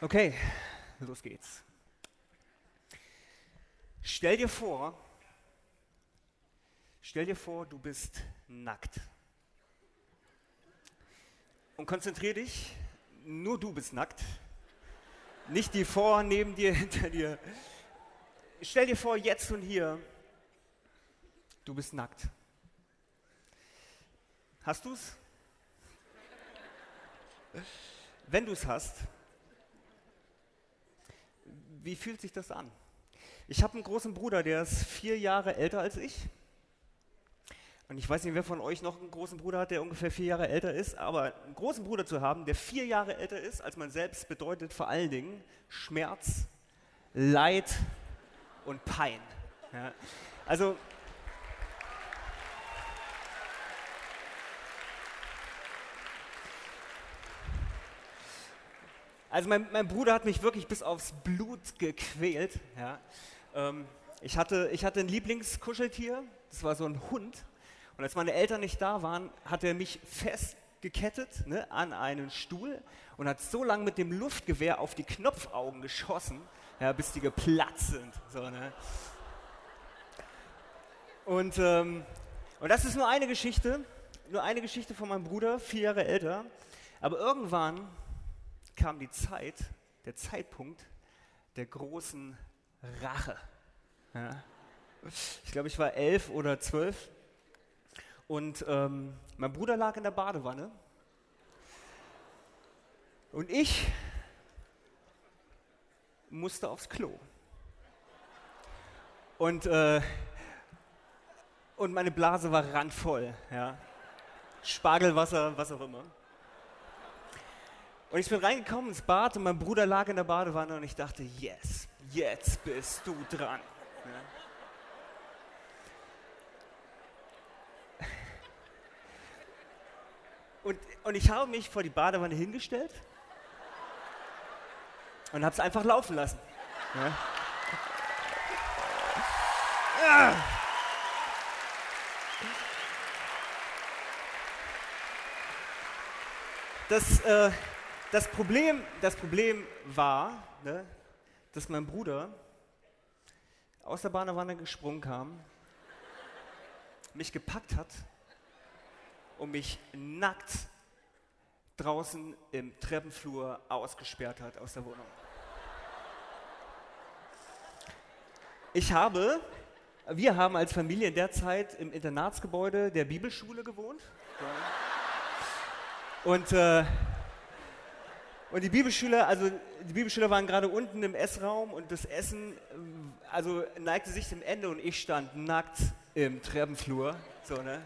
Okay, los geht's. Stell dir vor, stell dir vor, du bist nackt. Und konzentrier dich, nur du bist nackt. Nicht die vor, neben dir, hinter dir. Stell dir vor, jetzt und hier, du bist nackt. Hast du's? Wenn du es hast, wie fühlt sich das an? Ich habe einen großen Bruder, der ist vier Jahre älter als ich. Und ich weiß nicht, wer von euch noch einen großen Bruder hat, der ungefähr vier Jahre älter ist, aber einen großen Bruder zu haben, der vier Jahre älter ist als man selbst, bedeutet vor allen Dingen Schmerz, Leid und Pein. Ja. Also Also mein, mein, Bruder hat mich wirklich bis aufs Blut gequält. Ja. Ähm, ich, hatte, ich hatte ein Lieblingskuscheltier, das war so ein Hund. Und als meine Eltern nicht da waren, hat er mich festgekettet ne, an einen Stuhl und hat so lange mit dem Luftgewehr auf die Knopfaugen geschossen, ja, bis die geplatzt sind. So, ne. und, ähm, und das ist nur eine Geschichte, nur eine Geschichte von meinem Bruder, vier Jahre älter. Aber irgendwann kam die Zeit, der Zeitpunkt der großen Rache. Ja. Ich glaube, ich war elf oder zwölf und ähm, mein Bruder lag in der Badewanne und ich musste aufs Klo. Und, äh, und meine Blase war randvoll. Ja. Spargelwasser, was auch immer. Und ich bin reingekommen ins Bad und mein Bruder lag in der Badewanne und ich dachte, yes, jetzt bist du dran. Ja. Und, und ich habe mich vor die Badewanne hingestellt und habe es einfach laufen lassen. Ja. Das, äh, das Problem, das Problem war, ne, dass mein Bruder aus der Badewanne gesprungen kam, mich gepackt hat und mich nackt draußen im Treppenflur ausgesperrt hat aus der Wohnung. Ich habe, wir haben als Familie in der Zeit im Internatsgebäude der Bibelschule gewohnt. Und äh, und die Bibelschüler, also die Bibelschüler waren gerade unten im Essraum und das Essen, also neigte sich dem Ende und ich stand nackt im Treppenflur, so, ne?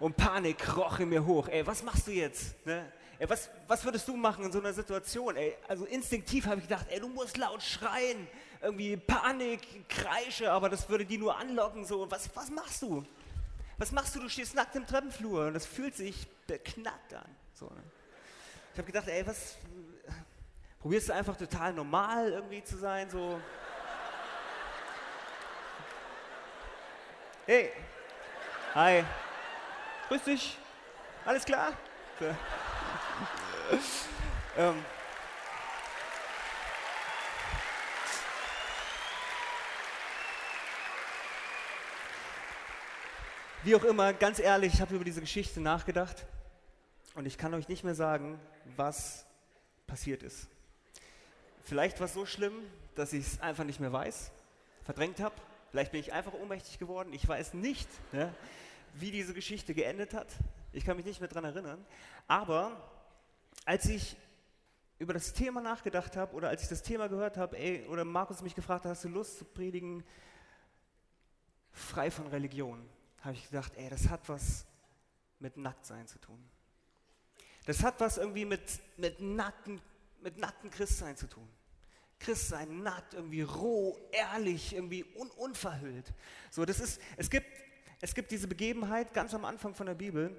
Und Panik kroch in mir hoch. Ey, was machst du jetzt? Ne? Ey, was, was würdest du machen in so einer Situation? Ey, also instinktiv habe ich gedacht, ey, du musst laut schreien, irgendwie Panik, Kreische, aber das würde die nur anlocken. So, was, was machst du? Was machst du? Du stehst nackt im Treppenflur und das fühlt sich beknackt an. So, ne? Ich habe gedacht, ey, was, Probierst du einfach total normal irgendwie zu sein, so. Hey, hi, grüß dich, alles klar? ähm. Wie auch immer, ganz ehrlich, ich habe über diese Geschichte nachgedacht und ich kann euch nicht mehr sagen, was passiert ist. Vielleicht war es so schlimm, dass ich es einfach nicht mehr weiß, verdrängt habe. Vielleicht bin ich einfach ohnmächtig geworden. Ich weiß nicht, ne, wie diese Geschichte geendet hat. Ich kann mich nicht mehr daran erinnern. Aber als ich über das Thema nachgedacht habe oder als ich das Thema gehört habe, oder Markus mich gefragt hat, hast du Lust zu predigen, frei von Religion, habe ich gedacht, ey, das hat was mit Nacktsein zu tun. Das hat was irgendwie mit, mit, nackten, mit nackten Christsein zu tun. Christsein nackt, irgendwie roh, ehrlich, irgendwie un unverhüllt. So, das ist, es, gibt, es gibt diese Begebenheit ganz am Anfang von der Bibel,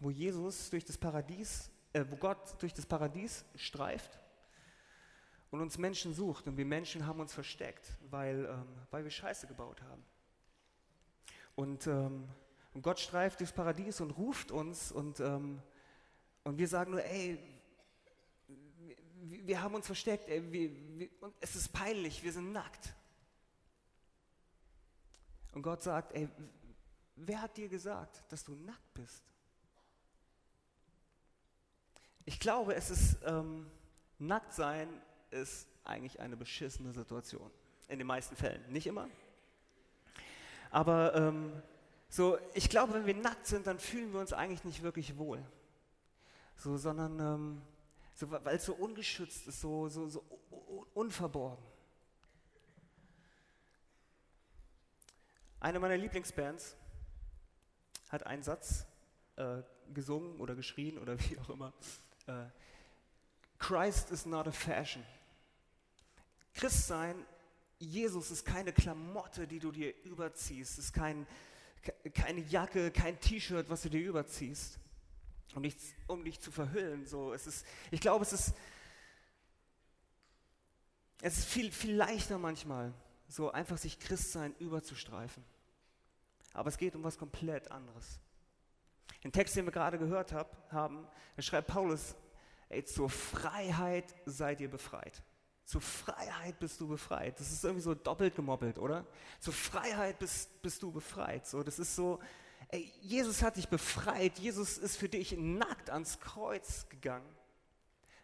wo Jesus durch das Paradies, äh, wo Gott durch das Paradies streift und uns Menschen sucht. Und wir Menschen haben uns versteckt, weil, ähm, weil wir Scheiße gebaut haben. Und, ähm, und Gott streift durchs Paradies und ruft uns und, ähm, und wir sagen nur, ey, wir haben uns versteckt, ey, wir, wir, es ist peinlich, wir sind nackt. Und Gott sagt, ey, wer hat dir gesagt, dass du nackt bist? Ich glaube, es ist, ähm, nackt sein ist eigentlich eine beschissene Situation. In den meisten Fällen. Nicht immer. Aber ähm, so, ich glaube, wenn wir nackt sind, dann fühlen wir uns eigentlich nicht wirklich wohl. So, sondern ähm, so, weil es so ungeschützt ist, so, so, so unverborgen. Eine meiner Lieblingsbands hat einen Satz äh, gesungen oder geschrien oder wie auch immer. Äh, Christ is not a fashion. Christsein, Jesus ist keine Klamotte, die du dir überziehst, ist kein, keine Jacke, kein T-Shirt, was du dir überziehst, um dich, um dich zu verhüllen. So, es ist, ich glaube, es ist, es ist viel, viel leichter manchmal, so einfach sich Christsein überzustreifen. Aber es geht um was komplett anderes. Den Text, den wir gerade gehört hab, haben, schreibt Paulus, ey, zur Freiheit seid ihr befreit. Zur Freiheit bist du befreit. Das ist irgendwie so doppelt gemoppelt, oder? Zur Freiheit bist, bist du befreit. So, das ist so, ey, Jesus hat dich befreit. Jesus ist für dich nackt ans Kreuz gegangen.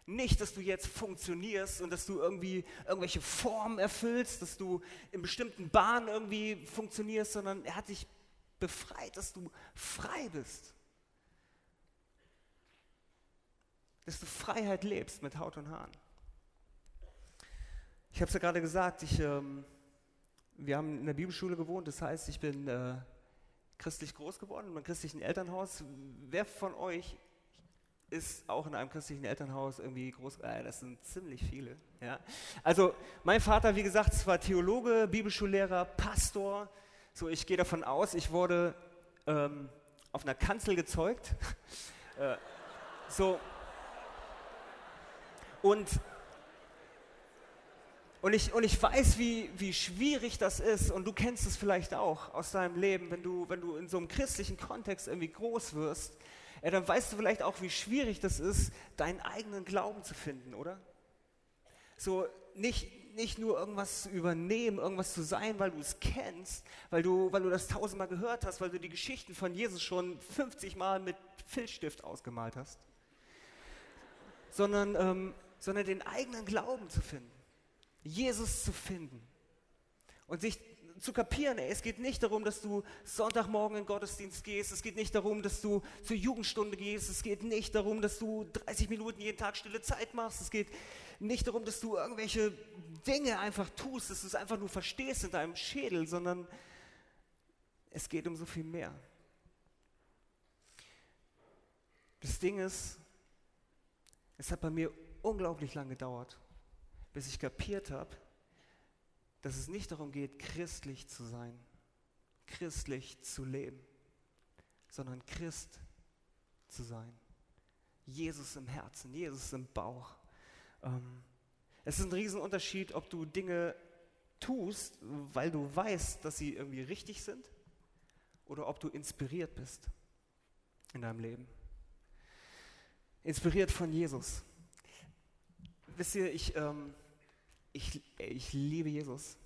Nicht, dass du jetzt funktionierst und dass du irgendwie irgendwelche Formen erfüllst, dass du in bestimmten Bahnen irgendwie funktionierst, sondern er hat dich befreit, dass du frei bist. Dass du Freiheit lebst mit Haut und Haaren. Ich habe es ja gerade gesagt, ich, ähm, wir haben in der Bibelschule gewohnt, das heißt, ich bin äh, christlich groß geworden, in einem christlichen Elternhaus. Wer von euch ist auch in einem christlichen Elternhaus irgendwie groß? Äh, das sind ziemlich viele. Ja? Also mein Vater, wie gesagt, war Theologe, Bibelschullehrer, Pastor. So, ich gehe davon aus, ich wurde ähm, auf einer Kanzel gezeugt. äh, so, und, und, ich, und ich weiß, wie, wie schwierig das ist, und du kennst es vielleicht auch aus deinem Leben, wenn du, wenn du in so einem christlichen Kontext irgendwie groß wirst, ja, dann weißt du vielleicht auch, wie schwierig das ist, deinen eigenen Glauben zu finden, oder? So nicht, nicht nur irgendwas zu übernehmen, irgendwas zu sein, weil du es kennst, weil du, weil du das tausendmal gehört hast, weil du die Geschichten von Jesus schon 50 Mal mit Filzstift ausgemalt hast, sondern ähm, sondern den eigenen Glauben zu finden, Jesus zu finden und sich zu kapieren, ey, es geht nicht darum, dass du Sonntagmorgen in den Gottesdienst gehst, es geht nicht darum, dass du zur Jugendstunde gehst, es geht nicht darum, dass du 30 Minuten jeden Tag stille Zeit machst, es geht nicht darum, dass du irgendwelche Dinge einfach tust, dass du es einfach nur verstehst in deinem Schädel, sondern es geht um so viel mehr. Das Ding ist, es hat bei mir unglaublich lang gedauert, bis ich kapiert habe, dass es nicht darum geht, christlich zu sein, christlich zu leben, sondern Christ zu sein. Jesus im Herzen, Jesus im Bauch. Ähm, es ist ein Riesenunterschied, ob du Dinge tust, weil du weißt, dass sie irgendwie richtig sind, oder ob du inspiriert bist in deinem Leben. Inspiriert von Jesus wisst ihr, ich, ähm, ich, ich liebe Jesus,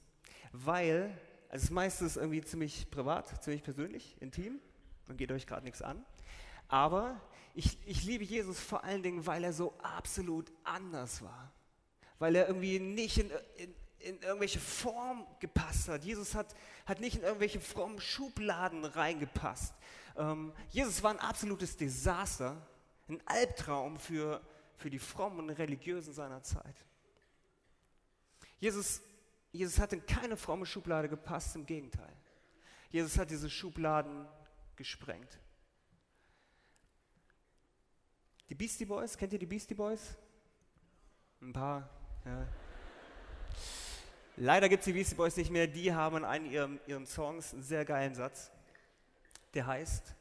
weil, also das meiste ist irgendwie ziemlich privat, ziemlich persönlich, intim, und geht euch gerade nichts an, aber ich, ich liebe Jesus vor allen Dingen, weil er so absolut anders war, weil er irgendwie nicht in, in, in irgendwelche Form gepasst hat. Jesus hat, hat nicht in irgendwelche frommen Schubladen reingepasst. Ähm, Jesus war ein absolutes Desaster, ein Albtraum für, für die frommen und religiösen seiner Zeit. Jesus, Jesus hat in keine fromme Schublade gepasst, im Gegenteil. Jesus hat diese Schubladen gesprengt. Die Beastie Boys, kennt ihr die Beastie Boys? Ein paar, ja. Leider gibt es die Beastie Boys nicht mehr. Die haben in einem ihren, ihren Songs einen sehr geilen Satz. Der heißt,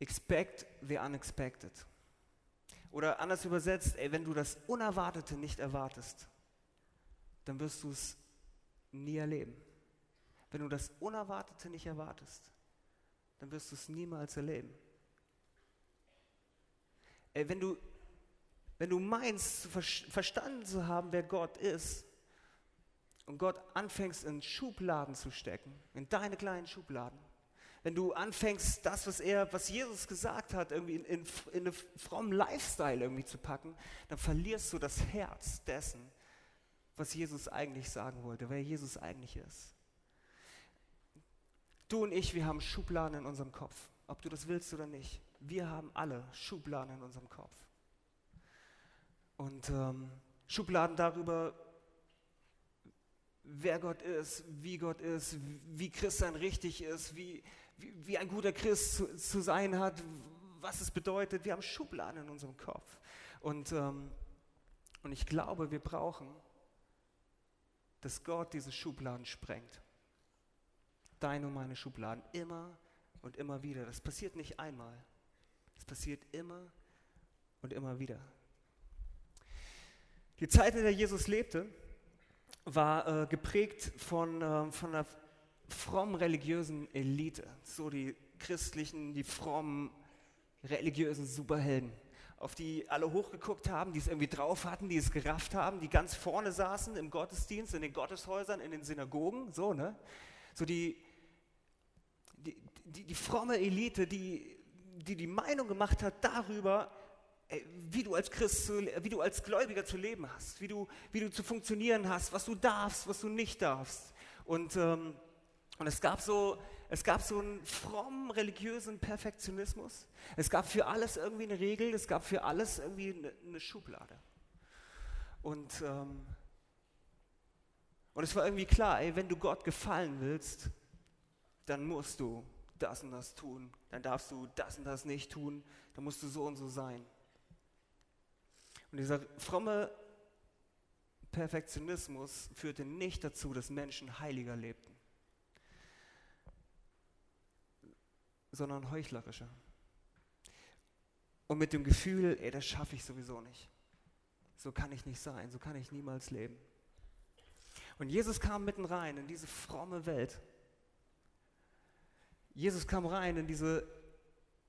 Expect the unexpected. Oder anders übersetzt, ey, wenn du das Unerwartete nicht erwartest, dann wirst du es nie erleben. Wenn du das Unerwartete nicht erwartest, dann wirst du es niemals erleben. Ey, wenn du wenn du meinst, verstanden zu haben, wer Gott ist, und Gott anfängst in Schubladen zu stecken, in deine kleinen Schubladen, wenn du anfängst, das, was er, was Jesus gesagt hat, irgendwie in, in, in einen frommen Lifestyle irgendwie zu packen, dann verlierst du das Herz dessen, was Jesus eigentlich sagen wollte, wer Jesus eigentlich ist. Du und ich, wir haben Schubladen in unserem Kopf, ob du das willst oder nicht. Wir haben alle Schubladen in unserem Kopf. Und ähm, Schubladen darüber, wer Gott ist, wie Gott ist, wie Christsein richtig ist, wie, wie, ein guter Christ zu, zu, sein hat, was es bedeutet. Wir haben Schubladen in unserem Kopf. Und, ähm, und ich glaube, wir brauchen, dass Gott diese Schubladen sprengt. Deine und meine Schubladen. Immer und immer wieder. Das passiert nicht einmal. Das passiert immer und immer wieder. Die Zeit, in der Jesus lebte, war äh, geprägt von, äh, von einer frommen religiösen Elite, so die christlichen, die frommen religiösen Superhelden, auf die alle hochgeguckt haben, die es irgendwie drauf hatten, die es gerafft haben, die ganz vorne saßen im Gottesdienst, in den Gotteshäusern, in den Synagogen, so, ne? So die, die, die, die fromme Elite, die, die die Meinung gemacht hat darüber, wie du als Christ, zu, wie du als Gläubiger zu leben hast, wie du, wie du zu funktionieren hast, was du darfst, was du nicht darfst. Und ähm, und es gab so, es gab so einen frommen religiösen Perfektionismus. Es gab für alles irgendwie eine Regel, es gab für alles irgendwie eine, eine Schublade. Und, ähm, und es war irgendwie klar, ey, wenn du Gott gefallen willst, dann musst du das und das tun. Dann darfst du das und das nicht tun. Dann musst du so und so sein. Und dieser fromme Perfektionismus führte nicht dazu, dass Menschen heiliger lebten. Sondern heuchlerischer. Und mit dem Gefühl, ey, das schaffe ich sowieso nicht. So kann ich nicht sein, so kann ich niemals leben. Und Jesus kam mitten rein in diese fromme Welt. Jesus kam rein in diese,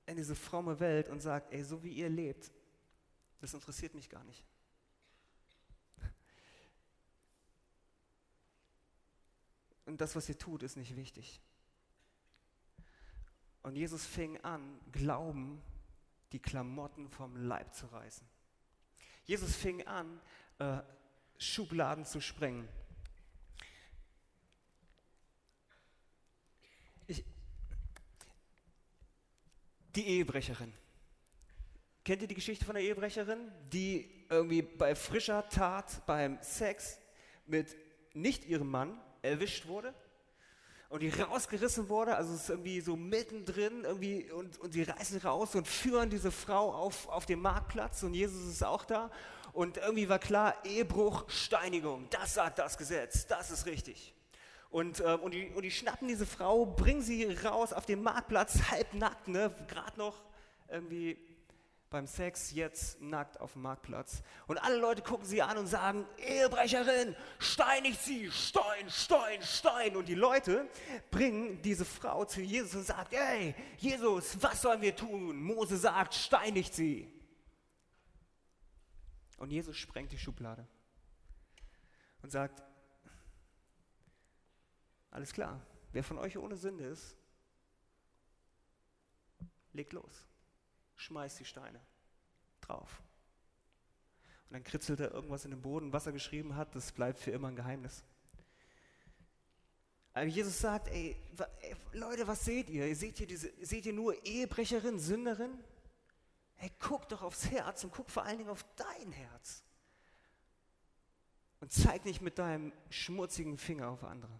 in diese fromme Welt und sagt, ey, so wie ihr lebt, das interessiert mich gar nicht. Und das, was ihr tut, ist nicht wichtig. Und Jesus fing an, Glauben, die Klamotten vom Leib zu reißen. Jesus fing an, äh, Schubladen zu sprengen. Ich, die Ehebrecherin. Kennt ihr die Geschichte von der Ehebrecherin, die irgendwie bei frischer Tat, beim Sex mit nicht ihrem Mann erwischt wurde? Und die rausgerissen wurde, also es ist irgendwie so mittendrin irgendwie und, und sie reißen raus und führen diese Frau auf, auf den Marktplatz und Jesus ist auch da und irgendwie war klar, Ehebruch, Steinigung, das sagt das Gesetz, das ist richtig. Und, äh, und, die, und die schnappen diese Frau, bringen sie raus auf den Marktplatz, halbnackt, ne, gerade noch irgendwie beim Sex jetzt nackt auf dem Marktplatz. Und alle Leute gucken sie an und sagen, Ehebrecherin, steinigt sie, Stein, Stein, Stein. Und die Leute bringen diese Frau zu Jesus und sagen, hey, Jesus, was sollen wir tun? Mose sagt, steinigt sie. Und Jesus sprengt die Schublade und sagt, alles klar, wer von euch ohne Sünde ist, legt los schmeißt die Steine drauf. Und dann kritzelt er irgendwas in den Boden, was er geschrieben hat, das bleibt für immer ein Geheimnis. Aber Jesus sagt, ey, ey Leute, was seht ihr? Ihr seht hier diese, seht ihr nur Ehebrecherin, Sünderin? Hey, guck doch aufs Herz und guck vor allen Dingen auf dein Herz. Und zeig nicht mit deinem schmutzigen Finger auf andere.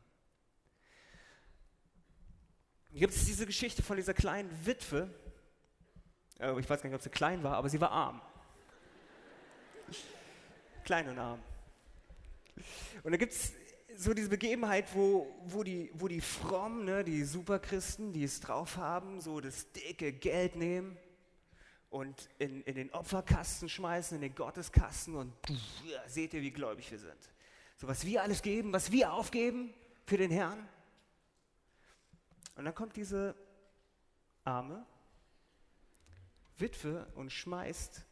Gibt es diese Geschichte von dieser kleinen Witwe, ich weiß gar nicht, ob sie klein war, aber sie war arm. klein und arm. Und da gibt es so diese Begebenheit, wo, wo, die, wo die Frommen, ne, die Superchristen, die es drauf haben, so das dicke Geld nehmen und in, in den Opferkasten schmeißen, in den Gotteskasten und ja, seht ihr, wie gläubig wir sind. So was wir alles geben, was wir aufgeben für den Herrn. Und dann kommt diese Arme Witwe und schmeißt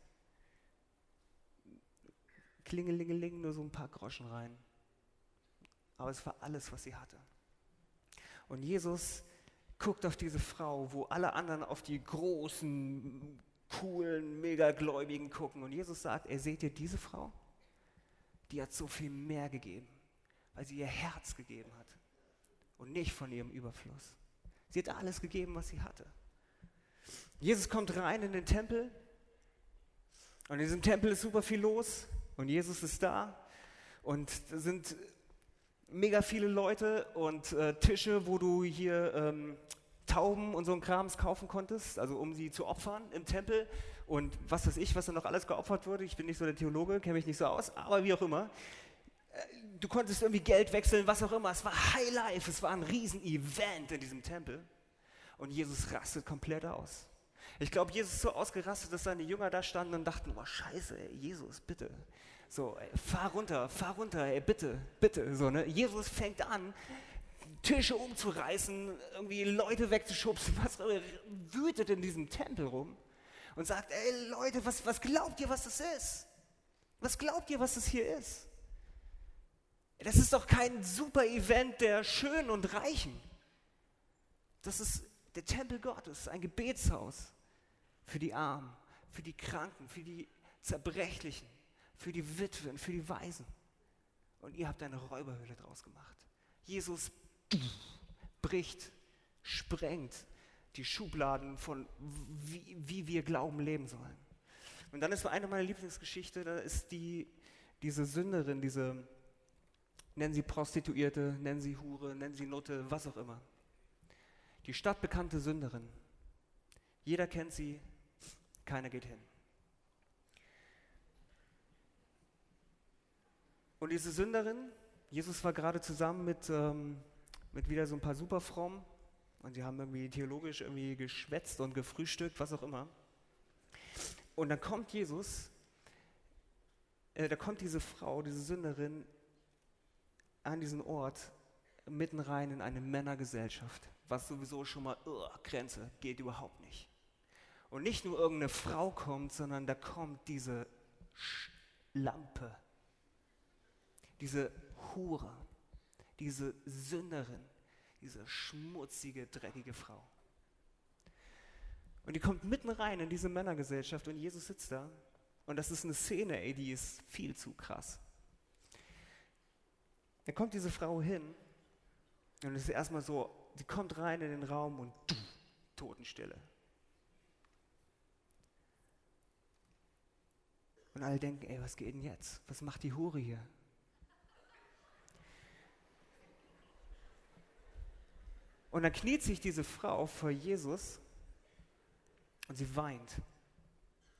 klingelingeling, nur so ein paar Groschen rein. Aber es war alles, was sie hatte. Und Jesus guckt auf diese Frau, wo alle anderen auf die großen, coolen, megagläubigen gucken. Und Jesus sagt, er seht ihr diese Frau? Die hat so viel mehr gegeben, weil sie ihr Herz gegeben hat und nicht von ihrem Überfluss. Sie hat alles gegeben, was sie hatte. Jesus kommt rein in den Tempel und in diesem Tempel ist super viel los und Jesus ist da und da sind mega viele Leute und äh, Tische, wo du hier ähm, Tauben und so ein Krams kaufen konntest, also um sie zu opfern im Tempel und was weiß ich, was da noch alles geopfert wurde. Ich bin nicht so der Theologe, kenne mich nicht so aus, aber wie auch immer. Äh, du konntest irgendwie Geld wechseln, was auch immer. Es war High Life, es war ein Riesen-Event in diesem Tempel. Und Jesus rastet komplett aus. Ich glaube, Jesus ist so ausgerastet, dass seine Jünger da standen und dachten, oh scheiße, ey, Jesus, bitte. So, ey, fahr runter, fahr runter, ey, bitte, bitte. So, ne? Jesus fängt an, Tische umzureißen, irgendwie Leute wegzuschubsen, was wütet in diesem Tempel rum und sagt, ey Leute, was, was glaubt ihr, was das ist? Was glaubt ihr, was das hier ist? Das ist doch kein super Event der Schönen und Reichen. Das ist der Tempel Gottes, ein Gebetshaus für die Armen, für die Kranken, für die Zerbrechlichen, für die Witwen, für die Waisen. Und ihr habt eine Räuberhöhle draus gemacht. Jesus bricht, sprengt die Schubladen von wie, wie wir glauben, leben sollen. Und dann ist eine meiner Lieblingsgeschichten, da ist die, diese Sünderin, diese, nennen sie Prostituierte, nennen sie Hure, nennen sie Nutte, was auch immer. Die stadtbekannte Sünderin. Jeder kennt sie, keiner geht hin. Und diese Sünderin, Jesus war gerade zusammen mit, ähm, mit wieder so ein paar Superfrommen und sie haben irgendwie theologisch irgendwie geschwätzt und gefrühstückt, was auch immer. Und dann kommt Jesus, äh, da kommt diese Frau, diese Sünderin an diesen Ort mitten rein in eine Männergesellschaft, was sowieso schon mal, uh, Grenze, geht überhaupt nicht. Und nicht nur irgendeine Frau kommt, sondern da kommt diese Lampe, diese Hure, diese Sünderin, diese schmutzige, dreckige Frau. Und die kommt mitten rein in diese Männergesellschaft und Jesus sitzt da. Und das ist eine Szene, ey, die ist viel zu krass. Da kommt diese Frau hin und es ist erstmal so, sie kommt rein in den Raum und Totenstille. Und alle denken, ey, was geht denn jetzt? Was macht die Hure hier? Und dann kniet sich diese Frau vor Jesus und sie weint.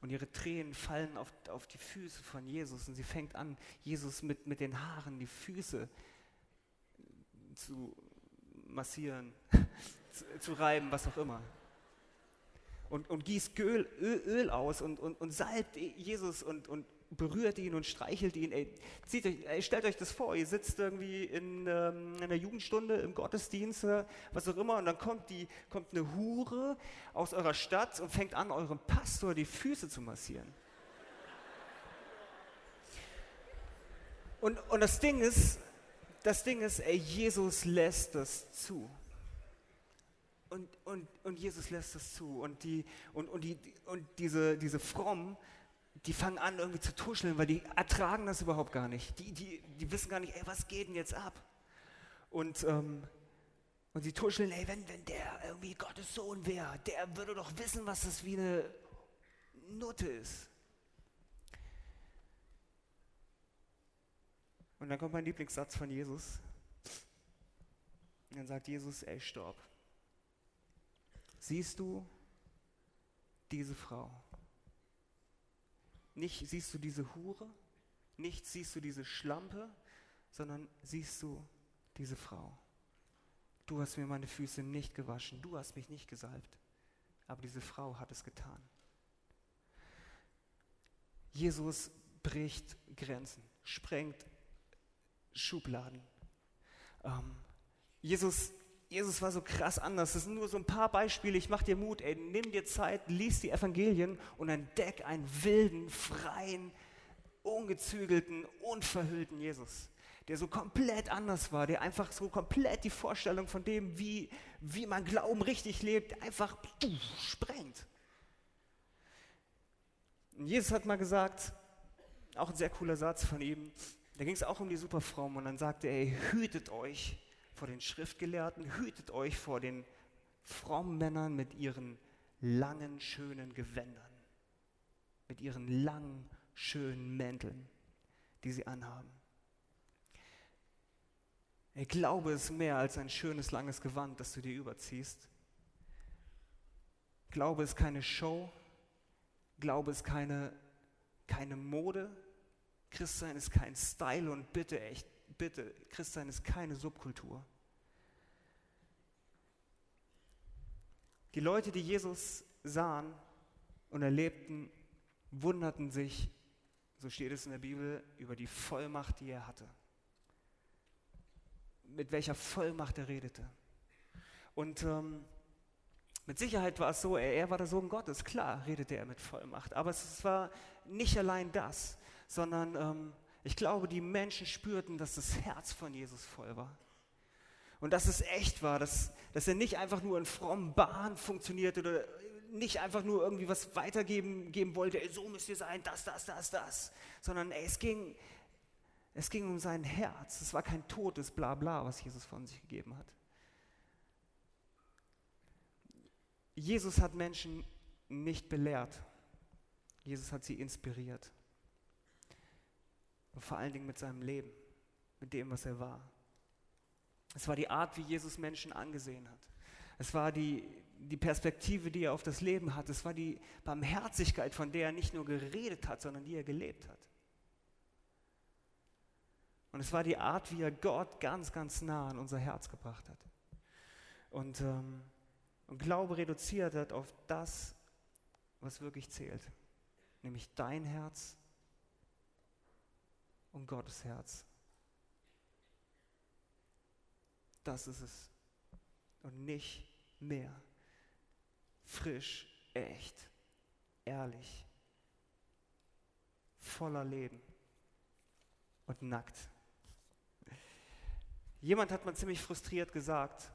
Und ihre Tränen fallen auf, auf die Füße von Jesus und sie fängt an, Jesus mit, mit den Haaren die Füße zu massieren, zu, zu reiben, was auch immer und, und gießt Öl, Öl, aus und, und, und salbt Jesus und, und berührt ihn und streichelt ihn. Ey, zieht euch, ey, stellt euch das vor, ihr sitzt irgendwie in, ähm, in einer Jugendstunde, im Gottesdienst, was auch immer, und dann kommt, die, kommt eine Hure aus eurer Stadt und fängt an, eurem Pastor die Füße zu massieren. Und, und das Ding ist, das Ding ist, ey, Jesus lässt das zu. Und, und, und Jesus lässt das zu. Und, die, und, und, die, und diese, diese Frommen, die fangen an irgendwie zu tuscheln, weil die ertragen das überhaupt gar nicht. Die, die, die wissen gar nicht, ey, was geht denn jetzt ab? Und, ähm, und sie tuscheln, ey, wenn, wenn der irgendwie Gottes Sohn wäre, der würde doch wissen, was das wie eine Nutte ist. Und dann kommt mein Lieblingssatz von Jesus. Und dann sagt Jesus, ey, stopp. Siehst du diese Frau? Nicht siehst du diese Hure, nicht siehst du diese Schlampe, sondern siehst du diese Frau. Du hast mir meine Füße nicht gewaschen, du hast mich nicht gesalbt, aber diese Frau hat es getan. Jesus bricht Grenzen, sprengt Schubladen. Ähm, Jesus Jesus war so krass anders. Das sind nur so ein paar Beispiele. Ich mach dir Mut. Ey, nimm dir Zeit, lies die Evangelien und entdeck einen wilden, freien, ungezügelten, unverhüllten Jesus, der so komplett anders war, der einfach so komplett die Vorstellung von dem, wie, wie man Glauben richtig lebt, einfach sprengt. Und Jesus hat mal gesagt, auch ein sehr cooler Satz von ihm, da ging es auch um die Superfrommen und dann sagte er, hütet euch vor den Schriftgelehrten, hütet euch vor den frommen Männern mit ihren langen, schönen Gewändern, mit ihren langen, schönen Mänteln, die sie anhaben. Ich glaube es mehr als ein schönes, langes Gewand, das du dir überziehst. Glaube ist keine Show. Glaube ist keine, keine Mode. Christsein ist kein Style und bitte, echt, bitte, Christsein ist keine Subkultur. Die Leute, die Jesus sahen und erlebten, wunderten sich, so steht es in der Bibel, über die Vollmacht, die er hatte. Mit welcher Vollmacht er redete. Und ähm, mit Sicherheit war es so, er, er, war der Sohn Gottes, klar redete er mit Vollmacht. Aber es war nicht allein das, sondern ähm, ich glaube, die Menschen spürten, dass das Herz von Jesus voll war. Und dass es echt war, dass, dass er nicht einfach nur in frommen Bahn funktioniert oder nicht einfach nur irgendwie was weitergeben geben wollte, ey, so müsst ihr sein, das, das, das, das, sondern ey, es, ging, es ging um sein Herz. Es war kein totes Blabla, was Jesus von sich gegeben hat. Jesus hat Menschen nicht belehrt. Jesus hat sie inspiriert. Und vor allen Dingen mit seinem Leben, mit dem, was er war. Es war die Art, wie Jesus Menschen angesehen hat. Es war die, die Perspektive, die er auf das Leben hat. Es war die Barmherzigkeit, von der er nicht nur geredet hat, sondern die er gelebt hat. Und es war die Art, wie er Gott ganz, ganz nah an unser Herz gebracht hat. Und, ähm, und Glaube reduziert hat auf das, was wirklich zählt. Nämlich dein Herz und Gottes Herz. Das ist es. Und nicht mehr. Frisch, echt, ehrlich, voller Leben und nackt. Jemand hat mal ziemlich frustriert gesagt,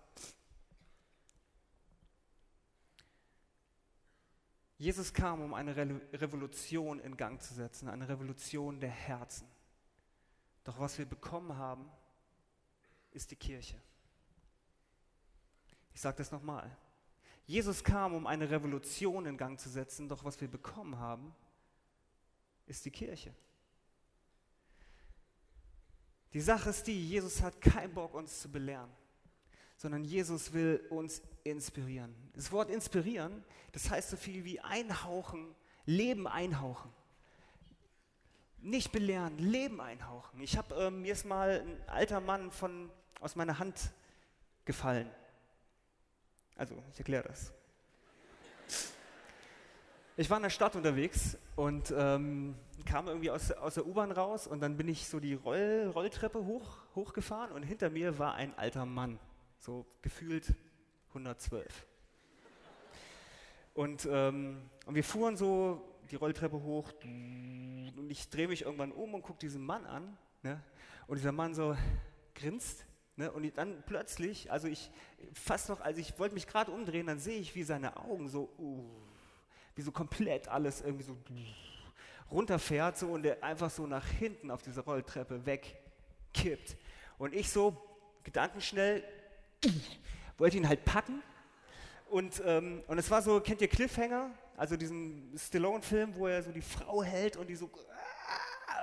Jesus kam, um eine Revolution in Gang zu setzen, eine Revolution der Herzen. Doch was wir bekommen haben, ist die Kirche. Ich sage das nochmal. Jesus kam, um eine Revolution in Gang zu setzen, doch was wir bekommen haben, ist die Kirche. Die Sache ist die, Jesus hat keinen Bock, uns zu belehren, sondern Jesus will uns inspirieren. Das Wort inspirieren, das heißt so viel wie einhauchen, Leben einhauchen. Nicht belehren, Leben einhauchen. Ich habe, äh, mir ist mal ein alter Mann von, aus meiner Hand gefallen. Also, ich erkläre das. Ich war in der Stadt unterwegs und ähm, kam irgendwie aus, aus der U-Bahn raus und dann bin ich so die Roll, Rolltreppe hoch, hochgefahren und hinter mir war ein alter Mann, so gefühlt 112. Und, ähm, und wir fuhren so die Rolltreppe hoch und ich drehe mich irgendwann um und gucke diesen Mann an ne? und dieser Mann so grinst Ne? Und dann plötzlich, also ich fast noch, als ich wollte mich gerade umdrehen, dann sehe ich, wie seine Augen so, uh, wie so komplett alles irgendwie so runterfährt so und er einfach so nach hinten auf diese Rolltreppe wegkippt. Und ich so gedankenschnell wollte ihn halt packen. Und, ähm, und es war so, kennt ihr Cliffhanger? Also diesen Stallone-Film, wo er so die Frau hält und die so,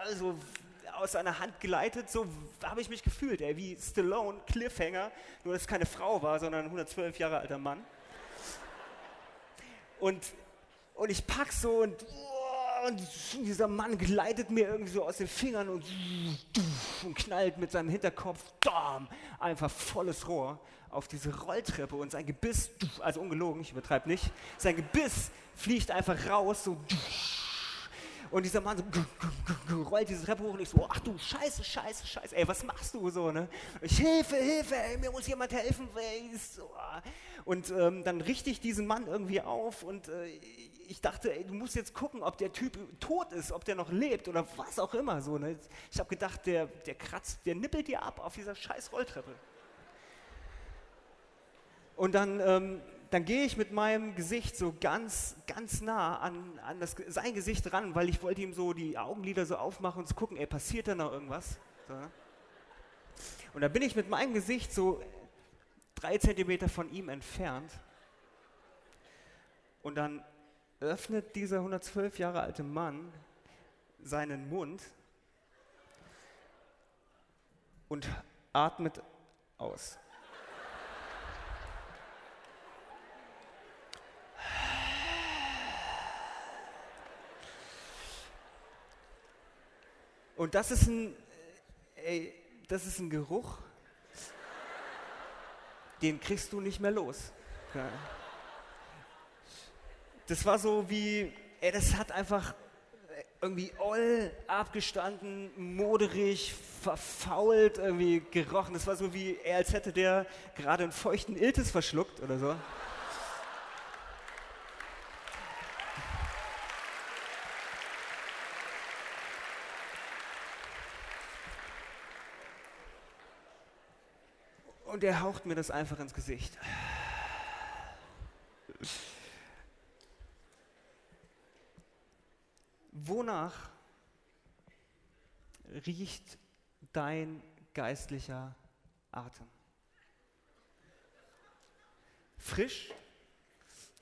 also aus seiner Hand geleitet, so habe ich mich gefühlt, ey, wie Stallone, Cliffhanger, nur dass es keine Frau war, sondern ein 112 Jahre alter Mann. Und, und ich pack so und, und dieser Mann gleitet mir irgendwie so aus den Fingern und, und knallt mit seinem Hinterkopf dam, einfach volles Rohr auf diese Rolltreppe und sein Gebiss, also ungelogen, ich übertreibe nicht, sein Gebiss fliegt einfach raus, so Und dieser Mann so rollt diese Treppe hoch und ich so, ach du Scheiße, Scheiße, Scheiße, ey, was machst du so, ne? Ich, Hilfe, Hilfe, ey, mir muss jemand helfen. Ey, so. Und ähm, dann richte ich diesen Mann irgendwie auf und äh, ich dachte, ey, du musst jetzt gucken, ob der Typ tot ist, ob der noch lebt oder was auch immer. So, ne? Ich habe gedacht, der, der kratzt, der nippelt dir ab auf dieser scheiß Rolltreppe. Und dann, ähm, dann gehe ich mit meinem Gesicht so ganz, ganz nah an, an das, sein Gesicht ran, weil ich wollte ihm so die Augenlider so aufmachen und zu gucken, ey, passiert da noch irgendwas? So, ne? Und da bin ich mit meinem Gesicht so drei Zentimeter von ihm entfernt. Und dann öffnet dieser 112 Jahre alte Mann seinen Mund und atmet aus. Und das ist ein, ey, das ist ein Geruch, den kriegst du nicht mehr los. Ja. Das war so wie, ey, das hat einfach irgendwie oll abgestanden, moderig, verfault, irgendwie gerochen. Das war so wie, er als hätte der gerade einen feuchten Iltis verschluckt oder so. Und er haucht mir das einfach ins Gesicht. Wonach riecht dein geistlicher Atem? Frisch?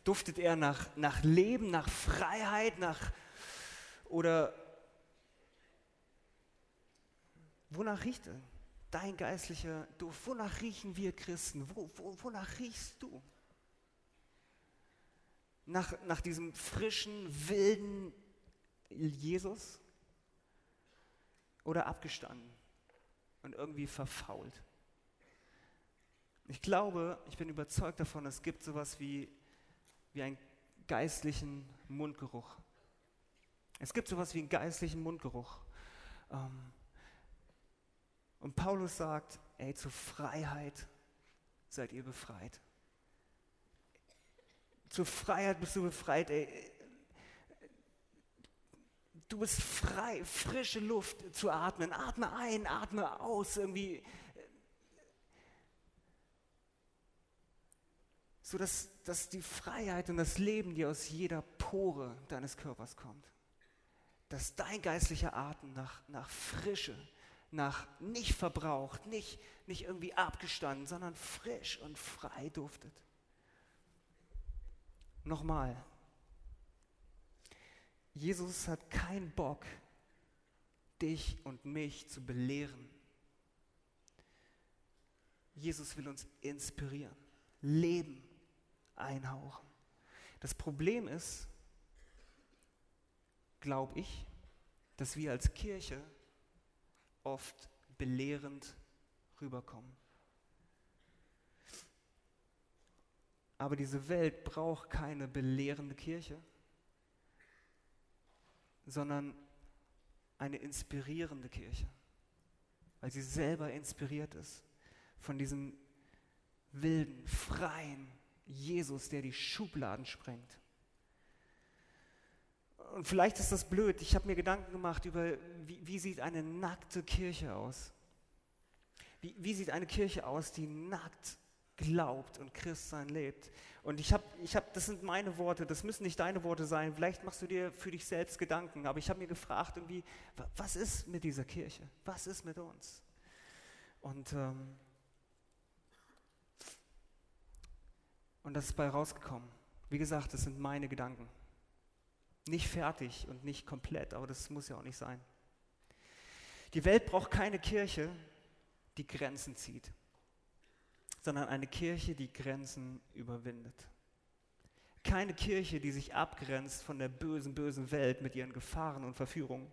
Duftet er nach, nach Leben, nach Freiheit, nach oder wonach riecht er? dein geistlicher Duft? Wonach riechen wir Christen? Wo, wo, wonach riechst du? Nach, nach diesem frischen, wilden Jesus? Oder abgestanden und irgendwie verfault? Ich glaube, ich bin überzeugt davon, es gibt sowas wie, wie einen geistlichen Mundgeruch. Es gibt sowas wie einen geistlichen Mundgeruch. Ähm, und Paulus sagt, ey, zur Freiheit seid ihr befreit. Zur Freiheit bist du befreit, ey. Du bist frei, frische Luft zu atmen. Atme ein, atme aus, irgendwie. So dass, dass die Freiheit und das Leben dir aus jeder Pore deines Körpers kommt. Dass dein geistlicher Atem nach, nach Frische, nach nicht verbraucht, nicht, nicht irgendwie abgestanden, sondern frisch und frei duftet. Nochmal. Jesus hat keinen Bock, dich und mich zu belehren. Jesus will uns inspirieren, Leben einhauchen. Das Problem ist, glaube ich, dass wir als Kirche oft belehrend rüberkommen. Aber diese Welt braucht keine belehrende Kirche, sondern eine inspirierende Kirche, weil sie selber inspiriert ist von diesem wilden, freien Jesus, der die Schubladen sprengt. Und vielleicht ist das blöd, ich habe mir Gedanken gemacht über, wie, wie, sieht eine nackte Kirche aus? Wie, wie sieht eine Kirche aus, die nackt glaubt und Christsein lebt? Und ich habe, ich hab, das sind meine Worte, das müssen nicht deine Worte sein. Vielleicht machst du dir für dich selbst Gedanken, aber ich habe mir gefragt, irgendwie, was ist mit dieser Kirche? Was ist mit uns? Und, ähm, und das ist bei rausgekommen. Wie gesagt, das sind meine Gedanken. Nicht fertig und nicht komplett, aber das muss ja auch nicht sein. Die Welt braucht keine Kirche, die Grenzen zieht, sondern eine Kirche, die Grenzen überwindet. Keine Kirche, die sich abgrenzt von der bösen, bösen Welt mit ihren Gefahren und Verführungen.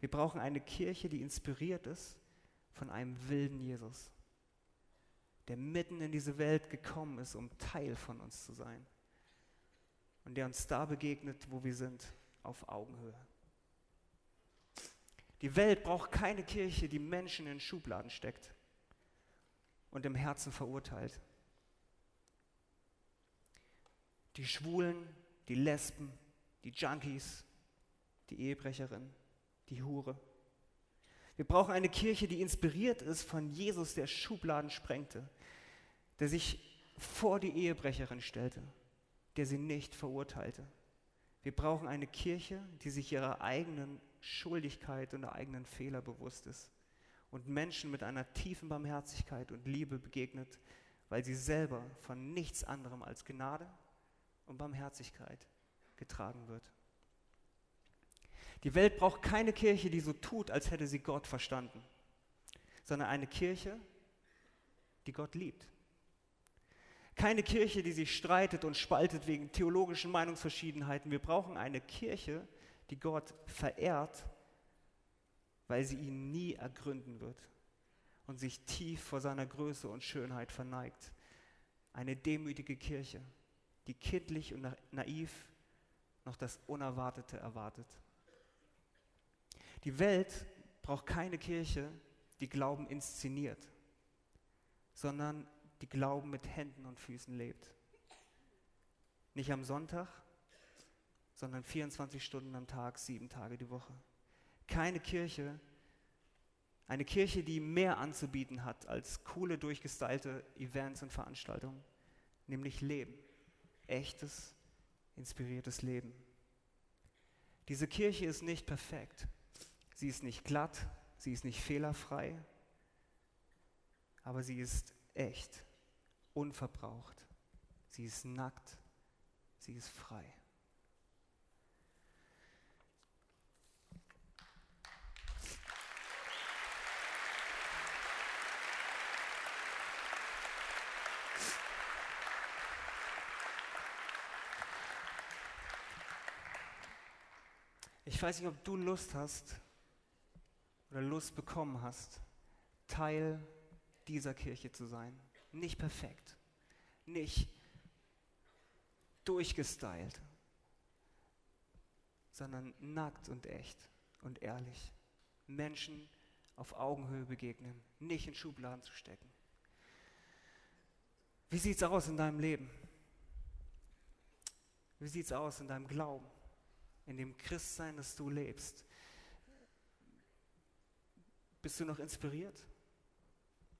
Wir brauchen eine Kirche, die inspiriert ist von einem wilden Jesus, der mitten in diese Welt gekommen ist, um Teil von uns zu sein und der uns da begegnet, wo wir sind, auf Augenhöhe. Die Welt braucht keine Kirche, die Menschen in Schubladen steckt und im Herzen verurteilt. Die Schwulen, die Lesben, die Junkies, die Ehebrecherin, die Hure. Wir brauchen eine Kirche, die inspiriert ist von Jesus, der Schubladen sprengte, der sich vor die Ehebrecherin stellte, der sie nicht verurteilte. Wir brauchen eine Kirche, die sich ihrer eigenen Schuldigkeit und eigenen Fehler bewusst ist und Menschen mit einer tiefen Barmherzigkeit und Liebe begegnet, weil sie selber von nichts anderem als Gnade und Barmherzigkeit getragen wird. Die Welt braucht keine Kirche, die so tut, als hätte sie Gott verstanden, sondern eine Kirche, die Gott liebt. Keine Kirche, die sich streitet und spaltet wegen theologischen Meinungsverschiedenheiten. Wir brauchen eine Kirche, die Gott verehrt, weil sie ihn nie ergründen wird und sich tief vor seiner Größe und Schönheit verneigt. Eine demütige Kirche, die kindlich und naiv noch das Unerwartete erwartet. Die Welt braucht keine Kirche, die Glauben inszeniert, sondern die Glauben mit Händen und Füßen lebt. Nicht am Sonntag, sondern 24 Stunden am Tag, sieben Tage die Woche. Keine Kirche, eine Kirche, die mehr anzubieten hat als coole, durchgestylte Events und Veranstaltungen, nämlich Leben, echtes, inspiriertes Leben. Diese Kirche ist nicht perfekt, sie ist nicht glatt, sie ist nicht fehlerfrei, aber sie ist echt unverbraucht. Sie ist nackt, sie ist frei. Ich weiß nicht, ob du Lust hast oder Lust bekommen hast, Teil dieser Kirche zu sein nicht perfekt, nicht durchgestylt, sondern nackt und echt und ehrlich. Menschen auf Augenhöhe begegnen, nicht in Schubladen zu stecken. Wie sieht es aus in deinem Leben? Wie sieht es aus in deinem Glauben, in dem Christsein, das du lebst? Bist du noch inspiriert?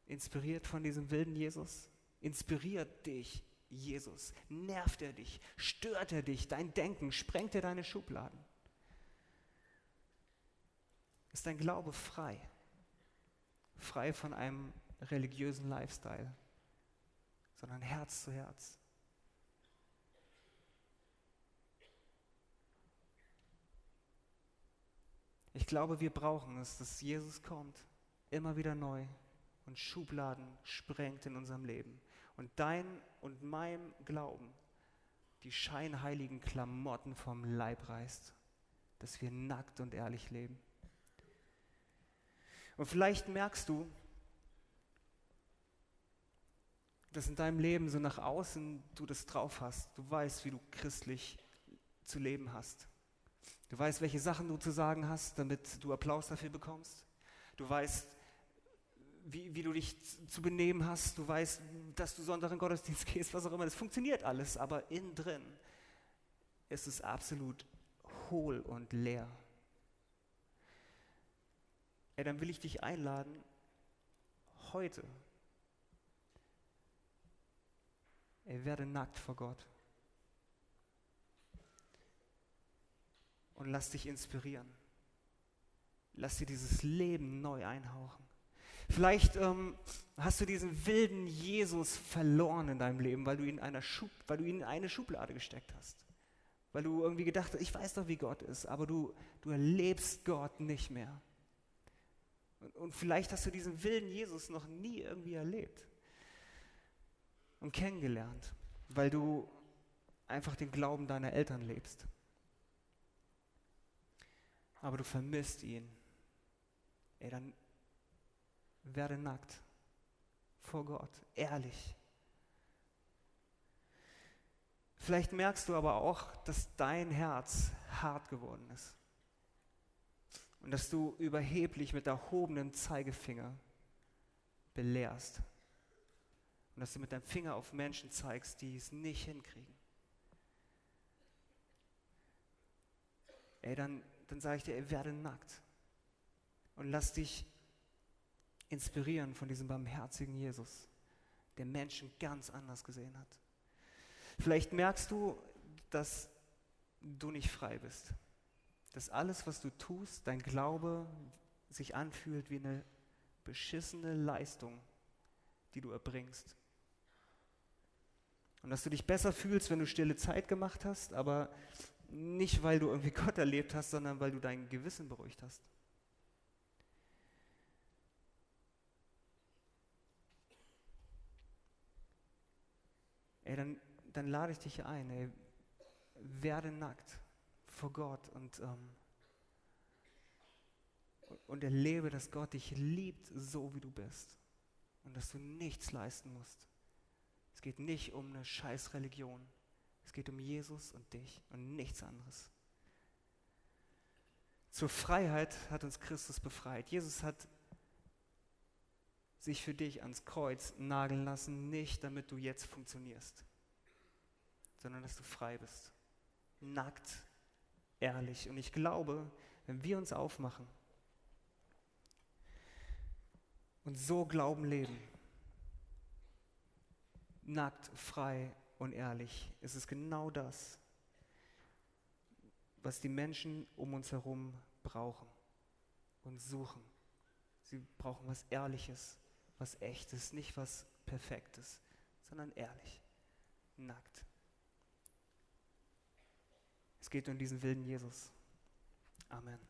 Inspiriert von diesem wilden Jesus? Inspiriert dich Jesus? Nervt er dich? Stört er dich? Dein Denken? Sprengt er deine Schubladen? Ist dein Glaube frei? Frei von einem religiösen Lifestyle, sondern Herz zu Herz. Ich glaube, wir brauchen es, dass Jesus kommt, immer wieder neu und Schubladen sprengt in unserem Leben. Und dein und mein Glauben die scheinheiligen Klamotten vom Leib reißt, dass wir nackt und ehrlich leben. Und vielleicht merkst du, dass in deinem Leben so nach außen du das drauf hast. Du weißt, wie du christlich zu leben hast. Du weißt, welche Sachen du zu sagen hast, damit du Applaus dafür bekommst. Du weißt, wie, wie du dich zu benehmen hast, du weißt, dass du Sonntag in Gottesdienst gehst, was auch immer. Das funktioniert alles, aber innen drin ist es absolut hohl und leer. Ey, dann will ich dich einladen, heute, ey, werde nackt vor Gott. Und lass dich inspirieren. Lass dir dieses Leben neu einhauchen. Vielleicht ähm, hast du diesen wilden Jesus verloren in deinem Leben, weil du, ihn einer Schub, weil du ihn in eine Schublade gesteckt hast. Weil du irgendwie gedacht hast, ich weiß doch, wie Gott ist, aber du, du erlebst Gott nicht mehr. Und, und vielleicht hast du diesen wilden Jesus noch nie irgendwie erlebt und kennengelernt, weil du einfach den Glauben deiner Eltern lebst. Aber du vermisst ihn. Ey, dann werde nackt vor Gott, ehrlich. Vielleicht merkst du aber auch, dass dein Herz hart geworden ist. Und dass du überheblich mit erhobenem Zeigefinger belehrst. Und dass du mit deinem Finger auf Menschen zeigst, die es nicht hinkriegen. Ey, dann, dann sage ich dir, werde nackt. Und lass dich inspirieren von diesem barmherzigen Jesus, der Menschen ganz anders gesehen hat. Vielleicht merkst du, dass du nicht frei bist. Dass alles, was du tust, dein Glaube sich anfühlt wie eine beschissene Leistung, die du erbringst. Und dass du dich besser fühlst, wenn du stille Zeit gemacht hast, aber nicht, weil du irgendwie Gott erlebt hast, sondern weil du dein Gewissen beruhigt hast. Ey, dann, dann lade ich dich ein, ey, werde nackt vor Gott und, ähm, und erlebe, dass Gott dich liebt, so wie du bist. Und dass du nichts leisten musst. Es geht nicht um eine scheiß Religion. Es geht um Jesus und dich und nichts anderes. Zur Freiheit hat uns Christus befreit. Jesus hat sich für dich ans Kreuz nageln lassen, nicht damit du jetzt funktionierst, sondern dass du frei bist. Nackt, ehrlich. Und ich glaube, wenn wir uns aufmachen und so Glauben leben, nackt, frei und ehrlich, ist es genau das, was die Menschen um uns herum brauchen und suchen. Sie brauchen was Ehrliches, was Echtes, nicht was Perfektes, sondern ehrlich, nackt. Es geht um diesen wilden Jesus. Amen.